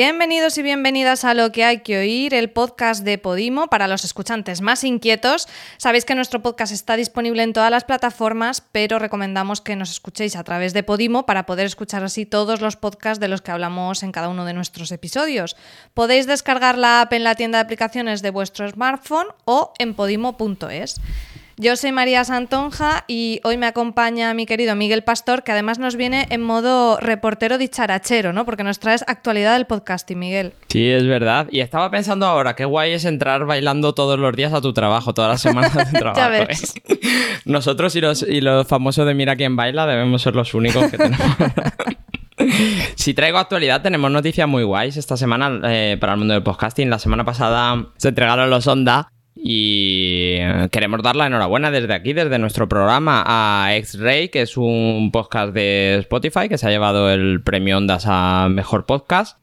Bienvenidos y bienvenidas a Lo que hay que oír, el podcast de Podimo para los escuchantes más inquietos. Sabéis que nuestro podcast está disponible en todas las plataformas, pero recomendamos que nos escuchéis a través de Podimo para poder escuchar así todos los podcasts de los que hablamos en cada uno de nuestros episodios. Podéis descargar la app en la tienda de aplicaciones de vuestro smartphone o en podimo.es. Yo soy María Santonja y hoy me acompaña mi querido Miguel Pastor, que además nos viene en modo reportero dicharachero, ¿no? Porque nos traes actualidad del podcasting, Miguel. Sí, es verdad. Y estaba pensando ahora, qué guay es entrar bailando todos los días a tu trabajo, todas las semanas de trabajo. ya ves. ¿eh? Nosotros y los, y los famosos de Mira quién baila debemos ser los únicos que tenemos. Si traigo actualidad, tenemos noticias muy guays esta semana eh, para el mundo del podcasting. La semana pasada se entregaron los Onda y queremos dar la enhorabuena desde aquí, desde nuestro programa, a X-Ray, que es un podcast de Spotify que se ha llevado el premio Ondas a Mejor Podcast.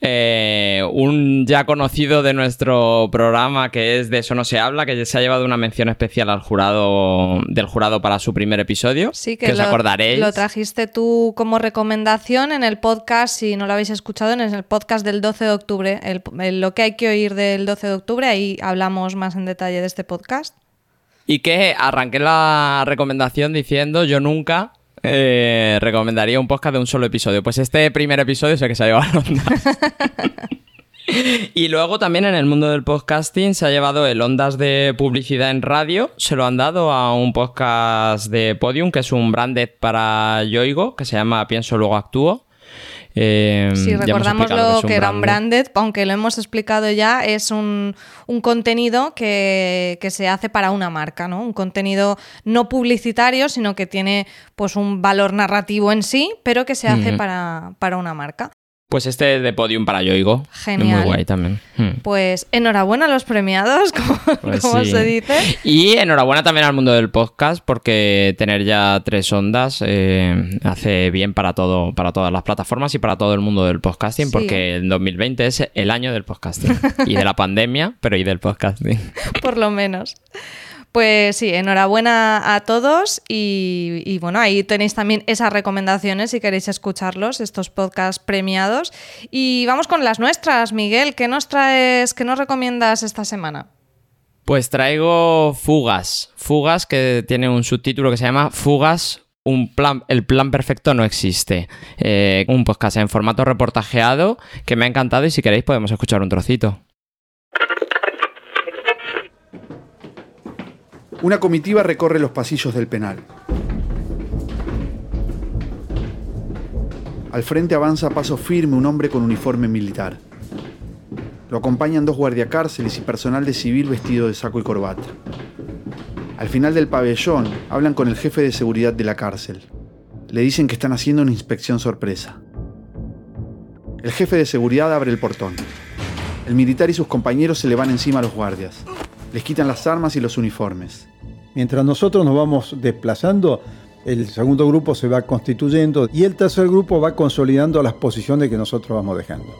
Eh, un ya conocido de nuestro programa que es de eso no se habla, que se ha llevado una mención especial al jurado del jurado para su primer episodio. Sí, que, os lo, acordaréis. Lo trajiste tú como recomendación en el podcast, si no lo habéis escuchado, en el podcast del 12 de octubre, el, el, lo que hay que oír del 12 de octubre, ahí hablamos más en detalle de este podcast. Y que arranqué la recomendación diciendo yo nunca eh, recomendaría un podcast de un solo episodio. Pues este primer episodio es el que se ha llevado ondas. y luego también en el mundo del podcasting se ha llevado el Ondas de publicidad en radio. Se lo han dado a un podcast de Podium, que es un branded para Yoigo, que se llama Pienso Luego Actúo. Eh, sí, recordamos lo que, era un branded, aunque lo hemos explicado ya, es un, un contenido que, que, se hace para una marca, ¿no? Un contenido no publicitario, sino que tiene pues un valor narrativo en sí, pero que se hace para, para una marca. Pues este es de podium para Yoigo. Genial. Muy guay también. Hmm. Pues enhorabuena a los premiados, como, Pues como sí. se dice. Y enhorabuena también al mundo del podcast, porque tener ya tres ondas eh, hace bien para todo, para todas las plataformas y para todo el mundo del podcasting, Sí. porque el 2020 es el año del podcasting. y de la pandemia, pero y del podcasting. por lo menos. Pues sí, enhorabuena a todos y, bueno, ahí tenéis también esas recomendaciones si queréis escucharlos, estos podcasts premiados. Y vamos con las nuestras, Miguel, ¿qué nos traes, qué nos recomiendas esta semana? Pues traigo Fugas. Fugas que tiene un subtítulo que se llama Fugas un plan, el plan perfecto no existe. Eh, un podcast en formato reportajeado que me ha encantado y si queréis podemos escuchar un trocito. Una comitiva recorre los pasillos del penal. Al frente avanza a paso firme un hombre con uniforme militar. Lo acompañan dos guardiacárceles y personal de civil vestido de saco y corbata. Al final del pabellón hablan con el jefe de seguridad de la cárcel. Le dicen que están haciendo una inspección sorpresa. El jefe de seguridad abre el portón. El militar y sus compañeros se le van encima a los guardias. Les quitan las armas y los uniformes. Mientras nosotros nos vamos desplazando, el segundo grupo se va constituyendo y el tercer grupo va consolidando las posiciones que nosotros vamos dejando.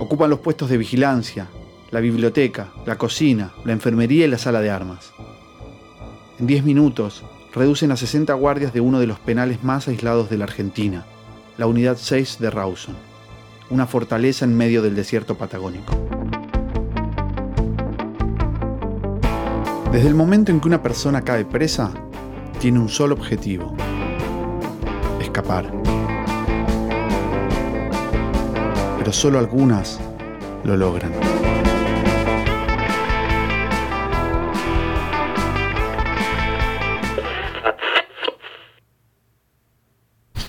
Ocupan los puestos de vigilancia, la biblioteca, la cocina, la enfermería y la sala de armas. En 10 minutos, reducen a 60 guardias de uno de los penales más aislados de la Argentina, la Unidad 6 de Rawson, una fortaleza en medio del desierto patagónico. Desde el momento en que una persona cae presa, tiene un solo objetivo, escapar. Pero solo algunas lo logran.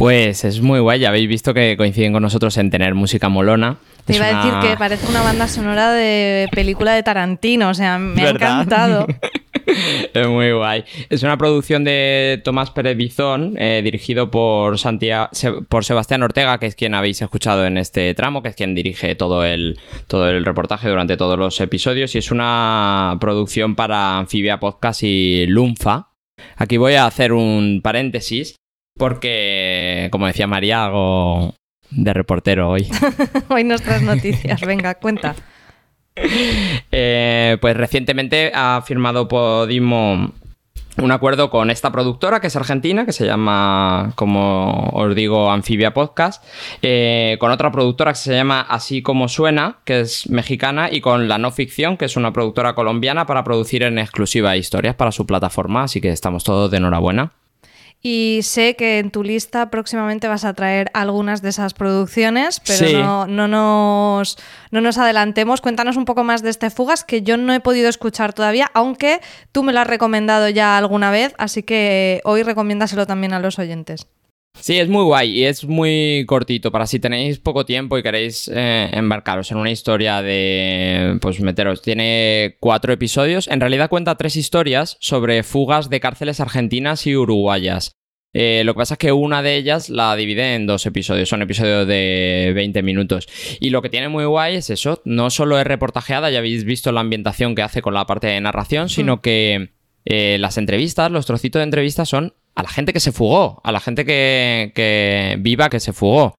Pues es muy guay, ya habéis visto que coinciden con nosotros en tener música molona. Te Es iba a decir que parece una banda sonora de película de Tarantino, o sea, me ha encantado. es muy guay. Es una producción de Tomás Pérez Bizón, eh, dirigido por, Santia- Se- por Sebastián Ortega, que es quien habéis escuchado en este tramo, que es quien dirige todo el, todo el reportaje durante todos los episodios. Y es una producción para Anfibia Podcast y Lunfa. Aquí voy a hacer un paréntesis, porque, como decía María, hago de reportero hoy. Hoy nuestras noticias, venga, cuenta. Eh, pues recientemente ha firmado Podimo un acuerdo con esta productora que es argentina, que se llama, como os digo, Anfibia Podcast, eh, con otra productora que se llama Así como suena, que es mexicana, y con La No Ficción, que es una productora colombiana para producir en exclusiva historias para su plataforma, así que estamos todos de enhorabuena. Y sé que en tu lista próximamente vas a traer algunas de esas producciones, pero no, no, nos, no nos adelantemos. Cuéntanos un poco más de este Fugas, que yo no he podido escuchar todavía, aunque tú me lo has recomendado ya alguna vez, así que hoy recomiéndaselo también a los oyentes. Sí, es muy guay y es muy cortito. Para si tenéis poco tiempo y queréis eh, embarcaros en una historia de, pues meteros, tiene cuatro episodios, en realidad cuenta tres historias sobre fugas de cárceles argentinas y uruguayas. Eh, lo que pasa es que una de ellas la divide en dos episodios, son episodios de 20 minutos. Y lo que tiene muy guay es eso, no solo es reportajeada, ya habéis visto la ambientación que hace con la parte de narración, sino que eh, las entrevistas, los trocitos de entrevistas son a la gente que se fugó, a la gente que, viva que se fugó.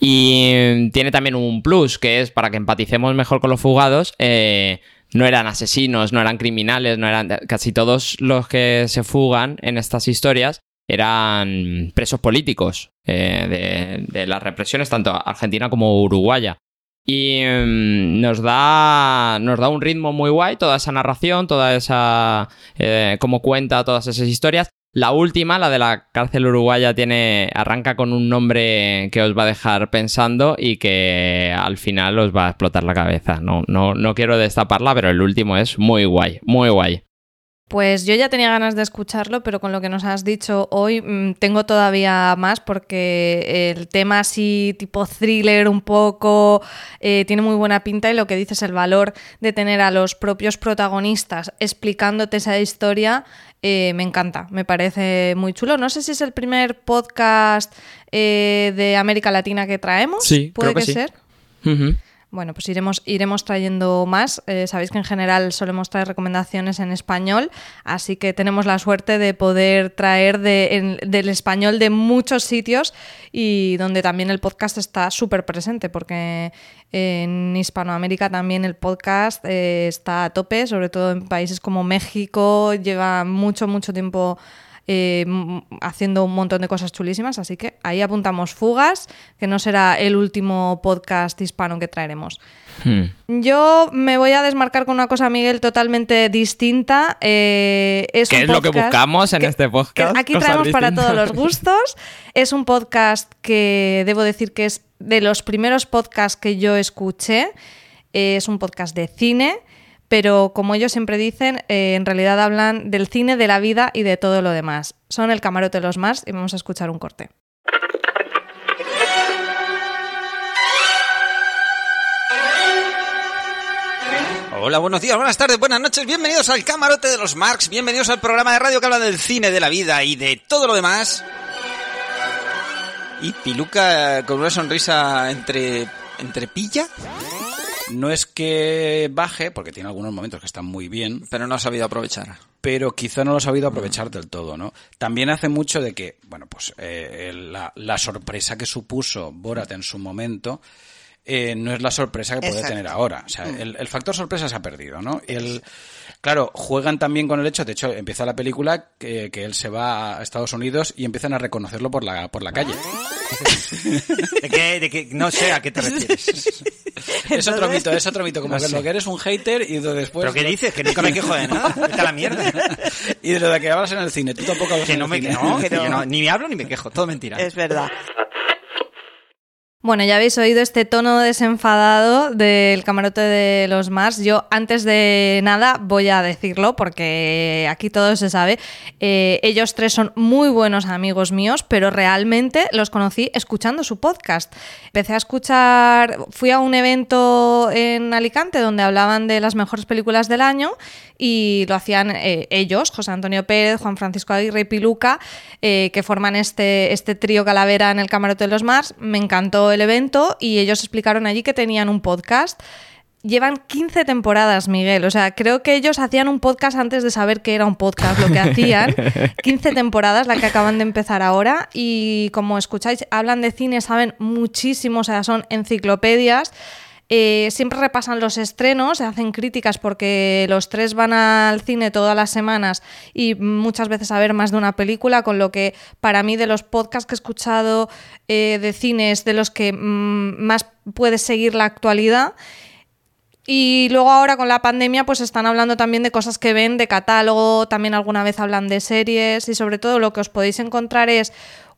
Y tiene también un plus, que es para que empaticemos mejor con los fugados. Eh, no eran asesinos, no eran criminales, no eran. Casi todos los que se fugan en estas historias eran presos políticos eh, de, las represiones, tanto argentina como uruguaya. Y mm, nos, da, nos da un ritmo muy guay, toda esa narración, toda esa. Eh, cómo cuenta todas esas historias. La última, la de la cárcel uruguaya, tiene, arranca con un nombre que os va a dejar pensando y que al final os va a explotar la cabeza. No, no, no quiero destaparla, pero el último es muy guay, muy guay. Pues yo ya tenía ganas de escucharlo, pero con lo que nos has dicho hoy mm, tengo todavía más porque el tema así tipo thriller un poco eh, tiene muy buena pinta y lo que dices, el valor de tener a los propios protagonistas explicándote esa historia eh, me encanta, me parece muy chulo. No sé si es el primer podcast eh, de América Latina que traemos. Sí, puede que, ser. Bueno, pues iremos, iremos trayendo más. Eh, sabéis que en general solemos traer recomendaciones en español, así que tenemos la suerte de poder traer del español de muchos sitios y donde también el podcast está súper presente, porque en Hispanoamérica también el podcast eh, está a tope, sobre todo en países como México, lleva mucho, mucho tiempo eh, haciendo un montón de cosas chulísimas, así que ahí apuntamos fugas, que no será el último podcast hispano que traeremos. Hmm. Yo me voy a desmarcar con una cosa, Miguel, totalmente distinta. Eh, es ¿Qué es lo que buscamos en este podcast? aquí traemos para todos los gustos. Es un podcast que debo decir que es de los primeros podcasts que yo escuché. es un podcast de cine pero como ellos siempre dicen, eh, en realidad hablan del cine, de la vida y de todo lo demás. Son el camarote de los Mars y vamos a escuchar un corte. Hola, buenos días, buenas tardes, buenas noches, bienvenidos al Camarote de los Marx, bienvenidos al programa de radio que habla del cine, de la vida y de todo lo demás. Y Piluca con una sonrisa entre, entre pilla no es que baje, porque tiene algunos momentos que están muy bien. Pero no ha sabido aprovechar. Pero quizá no lo ha sabido aprovechar del todo, ¿no? También hace mucho de que, bueno, pues eh, la, sorpresa que supuso Borat en su momento eh, no es la sorpresa que puede tener ahora. O sea, mm. el, factor sorpresa se ha perdido, ¿no? El, claro, juegan también con el hecho, de hecho, empieza la película que, que él se va a Estados Unidos y empiezan a reconocerlo por la, por la calle. ¿De qué, de qué, no sé a qué te refieres. es otro mito, es otro mito. Como que lo que eres un hater y después. ¿Pero qué dices? Que nunca me quejo de nada. Vete a la mierda. y de lo de que hablas en el cine. Tú tampoco hablas que en no el me, cine. No, que no, ni me hablo ni me quejo. Todo mentira. Es verdad. Bueno, ya habéis oído este tono desenfadado del camarote de los Mars. Yo, antes de nada, voy a decirlo porque aquí todo se sabe. Eh, ellos tres son muy buenos amigos míos, pero realmente los conocí escuchando su podcast. Empecé a escuchar, fui a un evento en Alicante donde hablaban de las mejores películas del año y lo hacían eh, ellos, José Antonio Pérez, Juan Francisco Aguirre y Piluca, eh, que forman este, este trío calavera en el camarote de los Mars. Me encantó el evento y ellos explicaron allí que tenían un podcast. Llevan 15 temporadas, Miguel. O sea, creo que ellos hacían un podcast antes de saber que era un podcast lo que hacían. 15 temporadas, la que acaban de empezar ahora. Y como escucháis, hablan de cine, saben muchísimo, o sea, son enciclopedias. Eh, siempre repasan los estrenos, hacen críticas porque los tres van al cine todas las semanas y muchas veces a ver más de una película, con lo que para mí de los podcasts que he escuchado eh, de cines, de los que mm, más puedes seguir la actualidad. Y luego ahora con la pandemia pues están hablando también de cosas que ven de catálogo, también alguna vez hablan de series y sobre todo lo que os podéis encontrar es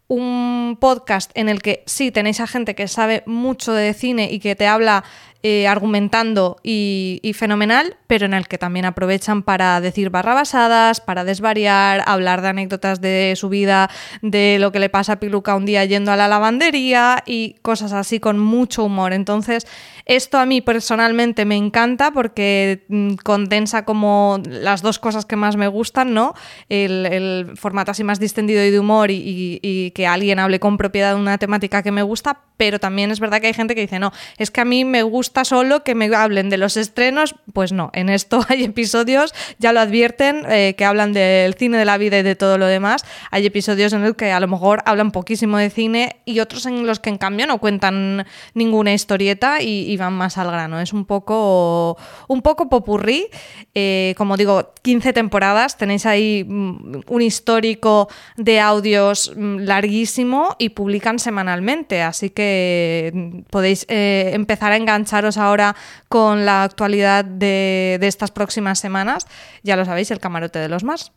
un podcast en el que sí tenéis a gente que sabe mucho de cine y que te habla eh, argumentando y, fenomenal, pero en el que también aprovechan para decir barrabasadas, para desvariar, hablar de anécdotas de su vida, de lo que le pasa a Piluca un día yendo a la lavandería y cosas así con mucho humor. Entonces, esto a mí personalmente me encanta porque mm, condensa como las dos cosas que más me gustan, ¿no? El, formato así más distendido y de humor y, y que alguien hable con propiedad de una temática que me gusta, pero también es verdad que hay gente que dice, no, es que a mí me gusta solo que me hablen de los estrenos, pues no, en esto hay episodios, ya lo advierten, eh, que hablan del cine de la vida y de todo lo demás. Hay episodios en los que a lo mejor hablan poquísimo de cine y otros en los que en cambio no cuentan ninguna historieta y, van más al grano. Es un poco, un poco popurrí. Eh, como digo, 15 temporadas, tenéis ahí mm, un histórico de audios mm, larguísimo y publican semanalmente, así que mm, podéis eh, empezar a enganchar ahora con la actualidad de, estas próximas semanas, ya lo sabéis, el camarote de los más.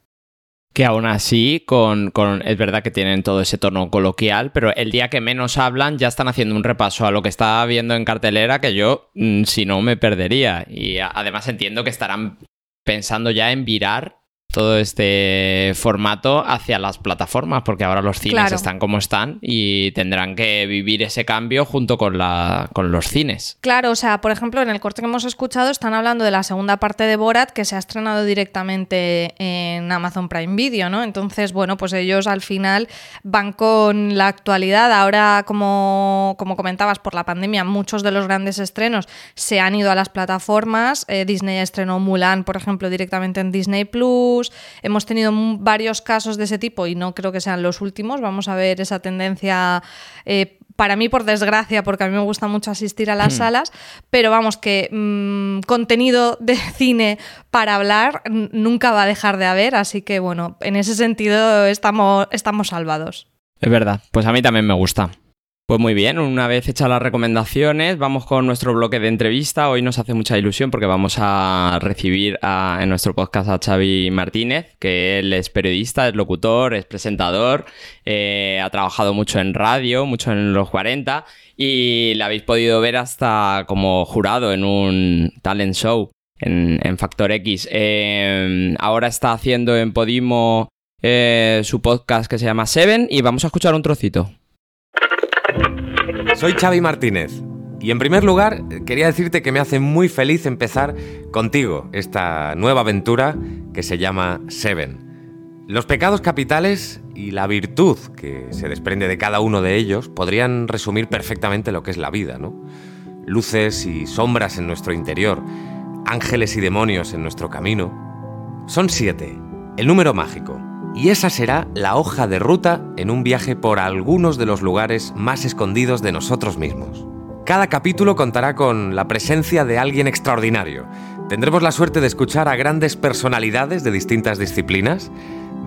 Que aún así, con, es verdad que tienen todo ese tono coloquial, pero el día que menos hablan ya están haciendo un repaso a lo que está viendo en cartelera que yo, mm, si no, me perdería. Y además entiendo que estarán pensando ya en virar todo este formato hacia las plataformas, porque ahora los cines están como están y tendrán que vivir ese cambio junto con, la, con los cines. Claro, o sea, por ejemplo, en el corte que hemos escuchado están hablando de la segunda parte de Borat que se ha estrenado directamente en Amazon Prime Video, ¿no? Entonces, bueno, pues ellos al final van con la actualidad. Ahora, como, como comentabas, por la pandemia, muchos de los grandes estrenos se han ido a las plataformas. Eh, Disney estrenó Mulan, por ejemplo, directamente en Disney Plus. Hemos tenido varios casos de ese tipo y no creo que sean los últimos. Vamos a ver esa tendencia. Eh, para mí, por desgracia, porque a mí me gusta mucho asistir a las hmm. salas, pero vamos, que mm, contenido de cine para hablar nunca va a dejar de haber, así que bueno, en ese sentido estamos, estamos salvados. Es verdad, pues a mí también me gusta. Pues muy bien, una vez hechas las recomendaciones, vamos con nuestro bloque de entrevista. Hoy nos hace mucha ilusión porque vamos a recibir en nuestro podcast a Xavi Martínez, que él es periodista, es locutor, es presentador, eh, ha trabajado mucho en radio, mucho en los 40 y la habéis podido ver hasta como jurado en un talent show en, Factor X. Eh, ahora está haciendo en Podimo eh, su podcast que se llama Seven y vamos a escuchar un trocito. Soy Xavi Martínez y en primer lugar quería decirte que me hace muy feliz empezar contigo esta nueva aventura que se llama Seven. Los pecados capitales y la virtud que se desprende de cada uno de ellos podrían resumir perfectamente lo que es la vida, ¿no? Luces y sombras en nuestro interior, ángeles y demonios en nuestro camino. Son siete, el número mágico y esa será la hoja de ruta en un viaje por algunos de los lugares más escondidos de nosotros mismos. Cada capítulo contará con la presencia de alguien extraordinario. Tendremos la suerte de escuchar a grandes personalidades de distintas disciplinas,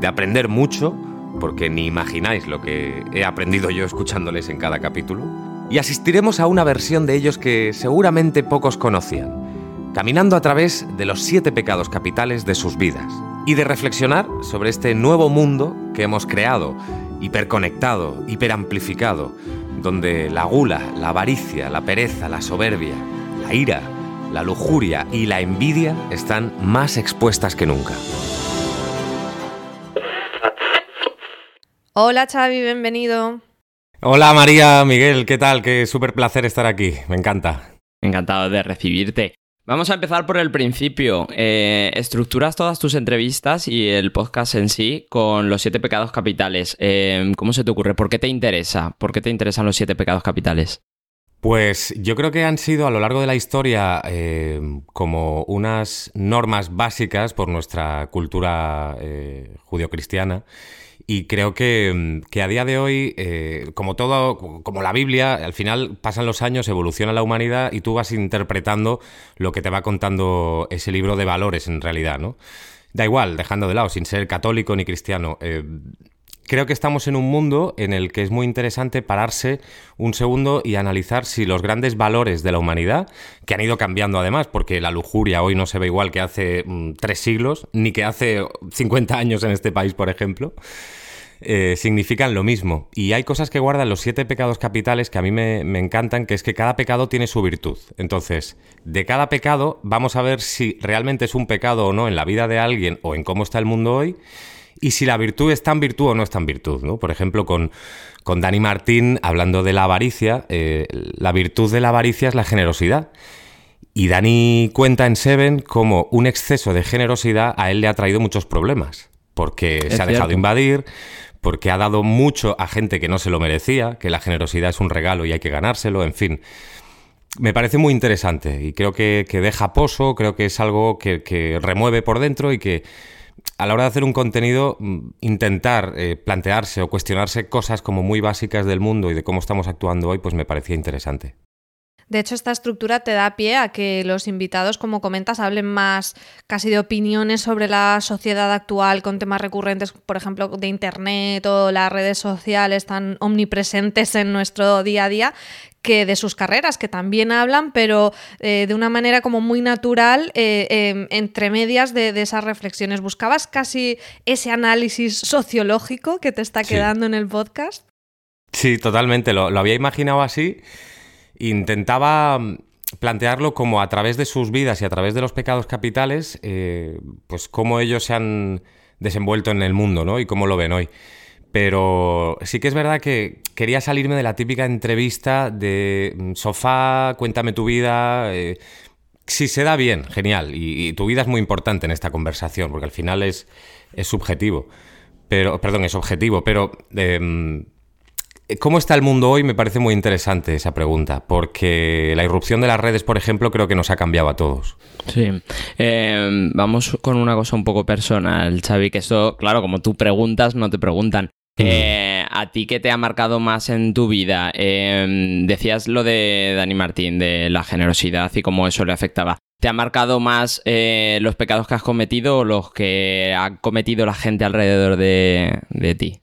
de aprender mucho, porque ni imagináis lo que he aprendido yo escuchándoles en cada capítulo, y asistiremos a una versión de ellos que seguramente pocos conocían, caminando a través de los siete pecados capitales de sus vidas y de reflexionar sobre este nuevo mundo que hemos creado, hiperconectado, hiperamplificado, donde la gula, la avaricia, la pereza, la soberbia, la ira, la lujuria y la envidia están más expuestas que nunca. Hola Xavi, bienvenido. Hola María, Miguel, ¿qué tal? Qué súper placer estar aquí, me encanta. Encantado de recibirte. Vamos a empezar por el principio. Eh, estructuras todas tus entrevistas y el podcast en sí con los siete pecados capitales. Eh, ¿Cómo se te ocurre? ¿Por qué te interesa? ¿Por qué te interesan los siete pecados capitales? Pues yo creo que han sido a lo largo de la historia eh, como unas normas básicas por nuestra cultura judio-cristiana Y creo que, que a día de hoy, eh, como todo, como la Biblia, al final pasan los años, evoluciona la humanidad y tú vas interpretando lo que te va contando ese libro de valores en realidad, ¿no? Da igual, dejando de lado, sin ser católico ni cristiano. Eh, creo que estamos en un mundo en el que es muy interesante pararse un segundo y analizar si los grandes valores de la humanidad, que han ido cambiando además, porque la lujuria hoy no se ve igual que hace mm, tres siglos, ni que hace 50 años en este país, por ejemplo, eh, significan lo mismo. Y hay cosas que guardan los siete pecados capitales que a mí me, me encantan, que es que cada pecado tiene su virtud. Entonces, de cada pecado vamos a ver si realmente es un pecado o no en la vida de alguien o en cómo está el mundo hoy y si la virtud es tan virtud o no es tan virtud. ¿no? Por ejemplo, con, con Dani Martín, hablando de la avaricia, eh, la virtud de la avaricia es la generosidad. Y Dani cuenta en Seven cómo un exceso de generosidad a él le ha traído muchos problemas, porque se ha dejado invadir, porque ha dado mucho a gente que no se lo merecía, que la generosidad es un regalo y hay que ganárselo, en fin. Me parece muy interesante y creo que, deja pozo, creo que es algo que, que remueve por dentro y que a la hora de hacer un contenido, mm, intentar eh, plantearse o cuestionarse cosas como muy básicas del mundo y de cómo estamos actuando hoy, pues me parecía interesante. De hecho, esta estructura te da pie a que los invitados, como comentas, hablen más casi de opiniones sobre la sociedad actual con temas recurrentes, por ejemplo, de Internet o las redes sociales tan omnipresentes en nuestro día a día, que de sus carreras, que también hablan, pero eh, de una manera como muy natural, eh, em, entre medias de, esas reflexiones. ¿Buscabas casi ese análisis sociológico que te está quedando en el podcast? Sí, totalmente. Lo, había imaginado así. Intentaba mm, plantearlo como a través de sus vidas y a través de los pecados capitales, eh, pues cómo ellos se han desenvuelto en el mundo, ¿no? Y cómo lo ven hoy. Pero sí que es verdad que quería salirme de la típica entrevista de mm, sofá, cuéntame tu vida. Eh, si se da bien, genial. Y, tu vida es muy importante en esta conversación, porque al final es, es subjetivo. Pero, perdón, es objetivo. Pero em, ¿Cómo está el mundo hoy? Me parece muy interesante esa pregunta, porque la irrupción de las redes, por ejemplo, creo que nos ha cambiado a todos. Sí. Em, vamos con una cosa un poco personal, Xavi, que esto, claro, como tú preguntas, no te preguntan. Eh, ¿A ti qué te ha marcado más en tu vida? Em, decías lo de Dani Martín, de la generosidad y cómo eso le afectaba. ¿Te ha marcado más eh, los pecados que has cometido o los que ha cometido la gente alrededor de, ti?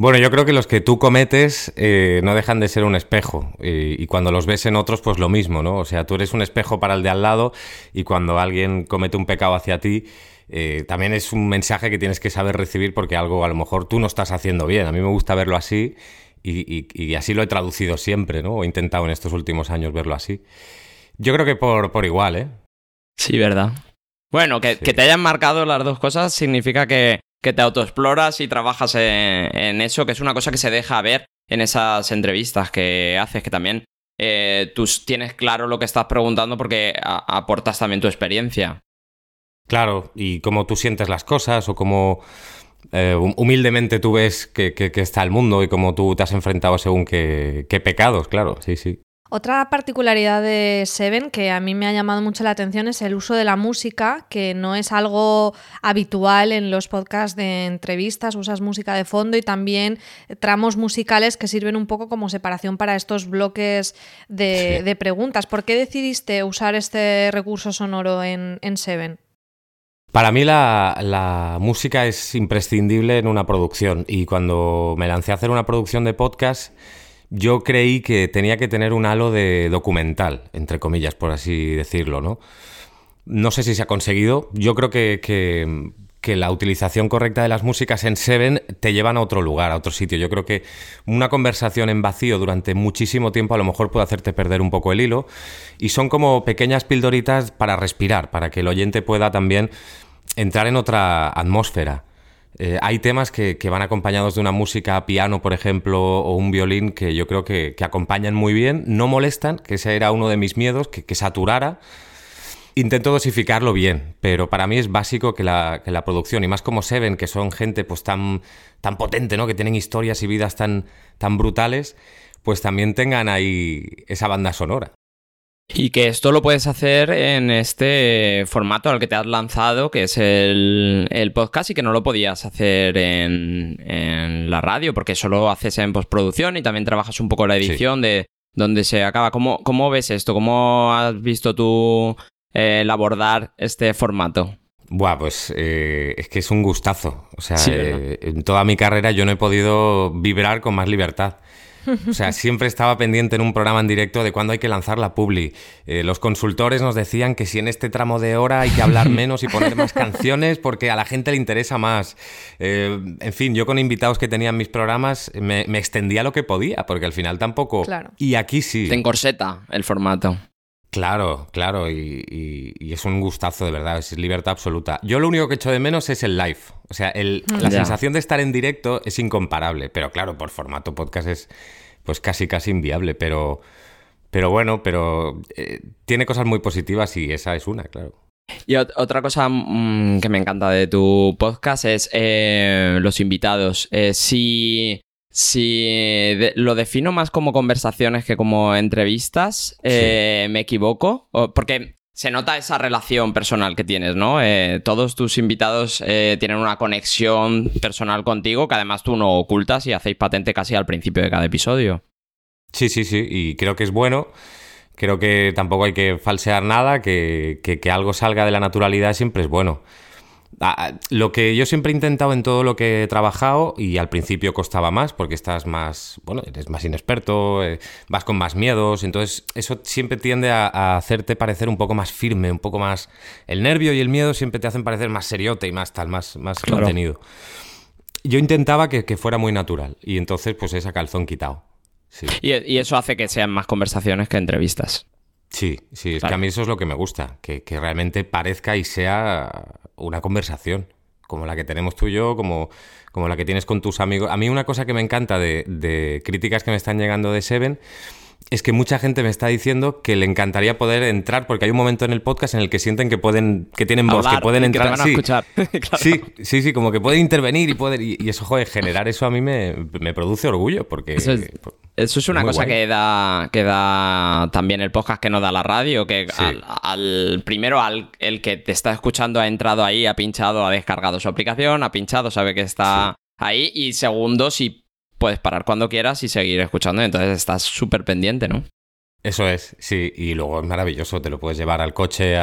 Bueno, yo creo que los que tú cometes eh, no dejan de ser un espejo y, y, cuando los ves en otros, pues lo mismo, ¿no? O sea, tú eres un espejo para el de al lado y cuando alguien comete un pecado hacia ti, eh, también es un mensaje que tienes que saber recibir porque algo a lo mejor tú no estás haciendo bien. A mí me gusta verlo así y, así lo he traducido siempre, ¿no? O he intentado en estos últimos años verlo así. Yo creo que por, por igual, ¿eh? Sí, ¿verdad? Bueno, que, te hayan marcado las dos cosas significa que, te autoexploras y trabajas en, eso, que es una cosa que se deja ver en esas entrevistas que haces, que también eh, tú tienes claro lo que estás preguntando porque aportas también tu experiencia. Claro, y cómo tú sientes las cosas o cómo eh, humildemente tú ves que, está el mundo y cómo tú te has enfrentado según qué, pecados, claro, sí, sí. Otra particularidad de Seven que a mí me ha llamado mucho la atención es el uso de la música, que no es algo habitual en los podcasts de entrevistas, usas música de fondo y también tramos musicales que sirven un poco como separación para estos bloques de, preguntas. ¿Por qué decidiste usar este recurso sonoro en Seven? Para mí la, música es imprescindible en una producción y cuando me lancé a hacer una producción de podcast, yo creí que tenía que tener un halo de documental, entre comillas, por así decirlo, ¿no? No sé si se ha conseguido. Yo creo que, que, la utilización correcta de las músicas en Seven te llevan a otro lugar, a otro sitio. Yo creo que una conversación en vacío durante muchísimo tiempo a lo mejor puede hacerte perder un poco el hilo. Y son como pequeñas pildoritas para respirar, para que el oyente pueda también entrar en otra atmósfera. Eh, hay temas que, van acompañados de una música piano, por ejemplo, o un violín que yo creo que, acompañan muy bien, no molestan, que ese era uno de mis miedos, que, saturara. Intento dosificarlo bien, pero para mí es básico que la, producción, y más como Seven, que son gente pues tan, tan potente, ¿no? que tienen historias y vidas tan, tan brutales, pues también tengan ahí esa banda sonora. Y que esto lo puedes hacer en este formato al que te has lanzado, que es el, el podcast, y que no lo podías hacer en, en, la radio, porque solo haces en postproducción y también trabajas un poco la edición de donde se acaba. ¿Cómo, ¿Cómo ves esto? ¿Cómo has visto tú eh, el abordar este formato? Buah, pues eh, es que es un gustazo. O sea, eh, en toda mi carrera yo no he podido vibrar con más libertad. O sea, siempre estaba pendiente en un programa en directo de cuándo hay que lanzar la publi. Eh, los consultores nos decían que si en este tramo de hora hay que hablar menos y poner más canciones porque a la gente le interesa más. Eh, en fin, yo con invitados que tenía en mis programas me, extendía lo que podía, porque al final tampoco... Claro. Y aquí sí. Te encorseta el formato. Claro, claro, y, es un gustazo de verdad, es libertad absoluta. Yo lo único que echo de menos es el live, o sea, la sensación de estar en directo es incomparable, pero claro, por formato podcast es pues casi casi inviable, pero, pero bueno, pero eh, tiene cosas muy positivas y esa es una, claro. Y otra cosa mm, que me encanta de tu podcast es eh, los invitados. Eh, si si lo defino más como conversaciones que como entrevistas, eh, me equivoco. porque se nota esa relación personal que tienes, ¿no? Eh, todos tus invitados eh, tienen una conexión personal contigo que además tú no ocultas y hacéis patente casi al principio de cada episodio. Sí, sí, sí. Y creo que es bueno. Creo que tampoco hay que falsear nada, que, que algo salga de la naturalidad siempre es bueno. Lo que yo siempre he intentado en todo lo que he trabajado, y al principio costaba más, porque estás más, bueno, eres más inexperto, eh, vas con más miedos, entonces eso siempre tiende a, hacerte parecer un poco más firme, un poco más... El nervio y el miedo siempre te hacen parecer más seriote y más tal, más, más contenido. Yo intentaba que, fuera muy natural, y entonces pues esa calzón quitado. Y, eso hace que sean más conversaciones que entrevistas. Sí, sí, es que a mí eso es lo que me gusta, que, que realmente parezca y sea una conversación, como la que tenemos tú y yo, como, como la que tienes con tus amigos. A mí una cosa que me encanta de, de críticas que me están llegando de Seven es que mucha gente me está diciendo que le encantaría poder entrar, porque hay un momento en el podcast en el que sienten que pueden, que tienen voz, que pueden entrar. a escuchar. Sí, sí, sí, como que pueden intervenir y poder. Y, eso, joder, generar eso a mí me, produce orgullo, porque. Eso es, una cosa que da, que da también el podcast que no da la radio, que al, primero al el que te está escuchando ha entrado ahí, ha pinchado, ha descargado su aplicación, ha pinchado, sabe que está ahí, y segundo, si puedes parar cuando quieras y seguir escuchando. Entonces estás súper pendiente, ¿no? Eso es, sí, y luego es maravilloso, te lo puedes llevar al coche,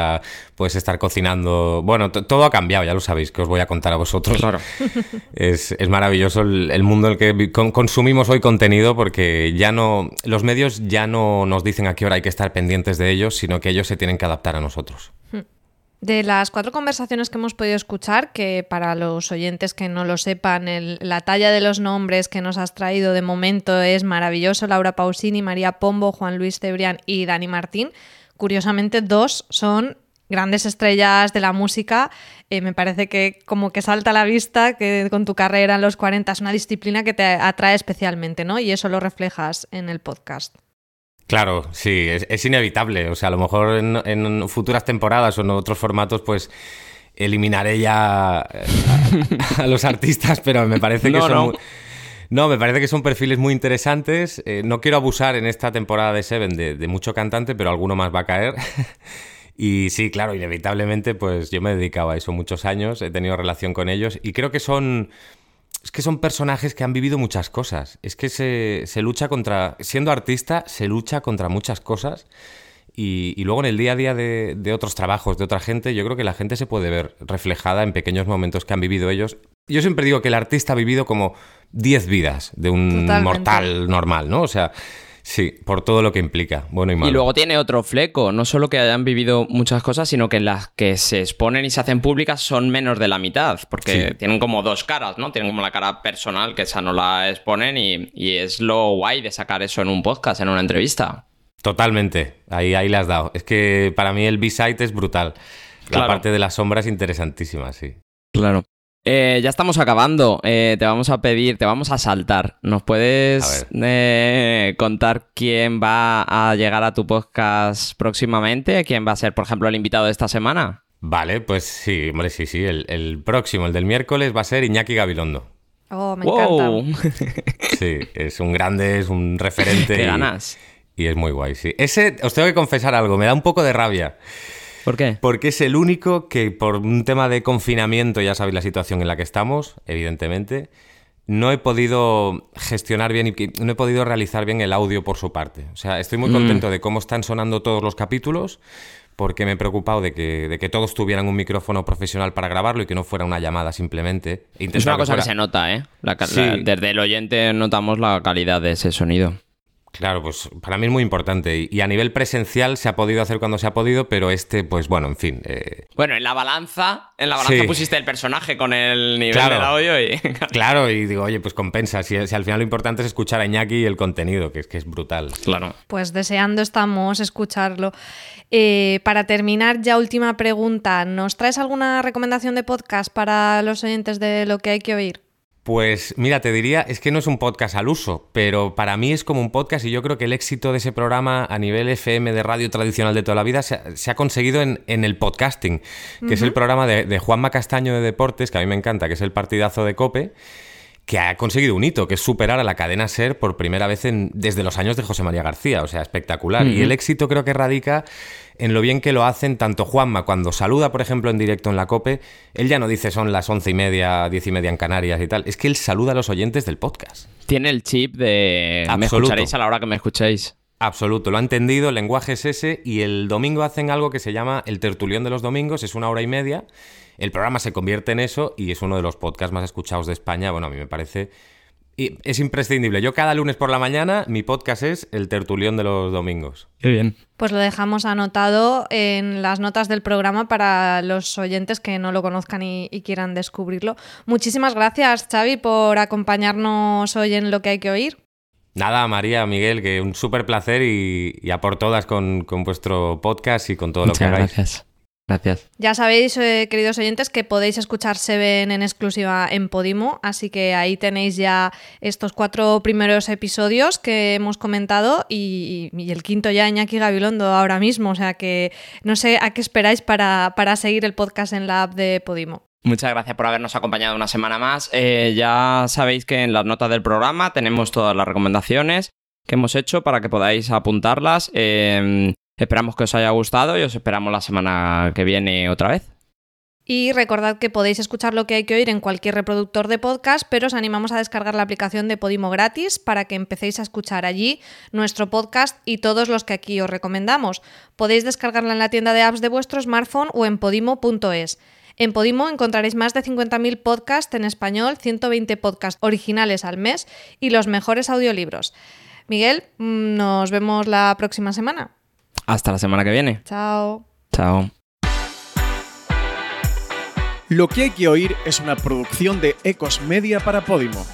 puedes estar cocinando. Bueno, todo ha cambiado, ya lo sabéis, que os voy a contar a vosotros. Claro. Es, maravilloso el, mundo en el que consumimos hoy contenido, porque ya no. Los medios ya no nos dicen a qué hora hay que estar pendientes de ellos, sino que ellos se tienen que adaptar a nosotros. De las cuatro conversaciones que hemos podido escuchar, que para los oyentes que no lo sepan, la talla de los nombres que nos has traído de momento es maravilloso. Laura Pausini, María Pombo, Juan Luis Cebrián y Dani Martín. Curiosamente, dos son grandes estrellas de la música. Eh, me parece que como que salta a la vista que con tu carrera en los 40 es una disciplina que te atrae especialmente, ¿no? Y eso lo reflejas en el podcast. Claro, sí, es, inevitable. O sea, a lo mejor en, futuras temporadas o en otros formatos, pues eliminaré ya eh, a, los artistas, pero me parece que son... No. me parece que son perfiles muy interesantes. Eh, no quiero abusar en esta temporada de Seven de, mucho cantante, pero alguno más va a caer. y sí, claro, inevitablemente, pues yo me he dedicado a eso muchos años, he tenido relación con ellos y creo que son es que son personajes que han vivido muchas cosas. Es que se, se lucha contra. Siendo artista, se lucha contra muchas cosas. Y, y luego en el día a día de, de, otros trabajos, de otra gente, yo creo que la gente se puede ver reflejada en pequeños momentos que han vivido ellos. Yo siempre digo que el artista ha vivido como 10 vidas de un mortal normal, ¿no? O sea, Sí, por todo lo que implica, bueno y malo. Y luego tiene otro fleco, no solo que hayan vivido muchas cosas, sino que las que se exponen y se hacen públicas son menos de la mitad, porque tienen como dos caras, ¿no? Tienen como la cara personal, que esa no la exponen, y, es lo guay de sacar eso en un podcast, en una entrevista. Totalmente, ahí, ahí le has dado. Es que para mí el B-Side es brutal. La parte de la sombra es interesantísima, sí. Claro. Eh, ya estamos acabando. Eh, te vamos a pedir, te vamos a saltar. ¿Nos puedes eh, contar quién va a llegar a tu podcast próximamente? ¿Quién va a ser, por ejemplo, el invitado de esta semana? Vale, pues sí, hombre, sí, sí. El, próximo, el del miércoles, va a ser Iñaki Gabilondo. Oh, me encanta. Sí, es un grande, es un referente. ¿Qué ganas? Y es muy guay, sí. Ese, os tengo que confesar algo, me da un poco de rabia. ¿Por qué? Porque es el único que por un tema de confinamiento, ya sabéis la situación en la que estamos, evidentemente, no he podido gestionar bien y no he podido realizar bien el audio por su parte. O sea, estoy muy Mm. contento de cómo están sonando todos los capítulos, porque me he preocupado de que, de que todos tuvieran un micrófono profesional para grabarlo y que no fuera una llamada simplemente. Es una cosa que fuera- se nota, ¿eh? La ca- Sí. la- desde el oyente notamos la calidad de ese sonido. Claro, pues para mí es muy importante. Y, a nivel presencial se ha podido hacer cuando se ha podido, pero este, pues bueno, en fin. eh, Bueno, en la balanza, en la balanza Sí. pusiste el personaje con el nivel Claro. del audio y... Claro, y digo, oye, pues compensa. Si, si al final lo importante es escuchar a Iñaki y el contenido, que es que es brutal. claro. Pues deseando estamos escucharlo. Eh, para terminar, ya última pregunta. ¿Nos traes alguna recomendación de podcast para los oyentes de lo que hay que oír? Pues mira, te diría, es que no es un podcast al uso, pero para mí es como un podcast y yo creo que el éxito de ese programa a nivel FM de radio tradicional de toda la vida se ha, se ha conseguido en, en el podcasting, que es el programa de, de Juanma Castaño de Deportes, que a mí me encanta, que es el partidazo de Cope, que ha conseguido un hito, que es superar a la cadena SER por primera vez en- desde los años de José María García, o sea, espectacular. Y el éxito creo que radica en lo bien que lo hacen tanto Juanma cuando saluda, por ejemplo, en directo en la COPE, él ya no dice son las once y media, diez y media en Canarias y tal, es que él saluda a los oyentes del podcast. Tiene el chip de... Me Absoluto. escucharéis a la hora que me escuchéis. Absoluto, lo ha entendido, el lenguaje es ese y el domingo hacen algo que se llama el tertulión de los domingos, es una hora y media, el programa se convierte en eso y es uno de los podcasts más escuchados de España, bueno, a mí me parece... Y es imprescindible. Yo cada lunes por la mañana mi podcast es el tertulión de los domingos. Qué bien. Pues lo dejamos anotado en las notas del programa para los oyentes que no lo conozcan y, y quieran descubrirlo. Muchísimas gracias, Xavi, por acompañarnos hoy en Lo que hay que oír. Nada, María, Miguel, que un súper placer y, y a por todas con, con vuestro podcast y con todo lo que Muchas hagáis. gracias. Gracias. Ya sabéis, eh, queridos oyentes, que podéis escuchar Seven en exclusiva en Podimo, así que ahí tenéis ya estos cuatro primeros episodios que hemos comentado y, y el quinto ya Iñaki Gabilondo ahora mismo, o sea que no sé a qué esperáis para, para seguir el podcast en la app de Podimo. Muchas gracias por habernos acompañado una semana más. Eh, ya sabéis que en las notas del programa tenemos todas las recomendaciones que hemos hecho para que podáis apuntarlas. Eh, esperamos que os haya gustado y os esperamos la semana que viene otra vez. Y recordad que podéis escuchar lo que hay que oír en cualquier reproductor de podcast, pero os animamos a descargar la aplicación de Podimo gratis para que empecéis a escuchar allí nuestro podcast y todos los que aquí os recomendamos. Podéis descargarla en la tienda de apps de vuestro smartphone o en podimo.es. En Podimo encontraréis más de 50.000 podcasts en español, 120 podcasts originales al mes y los mejores audiolibros. Miguel, mm, nos vemos la próxima semana. Hasta la semana que viene. Chao. Chao. Lo que hay que oír es una producción de Ecos Media para Podimo.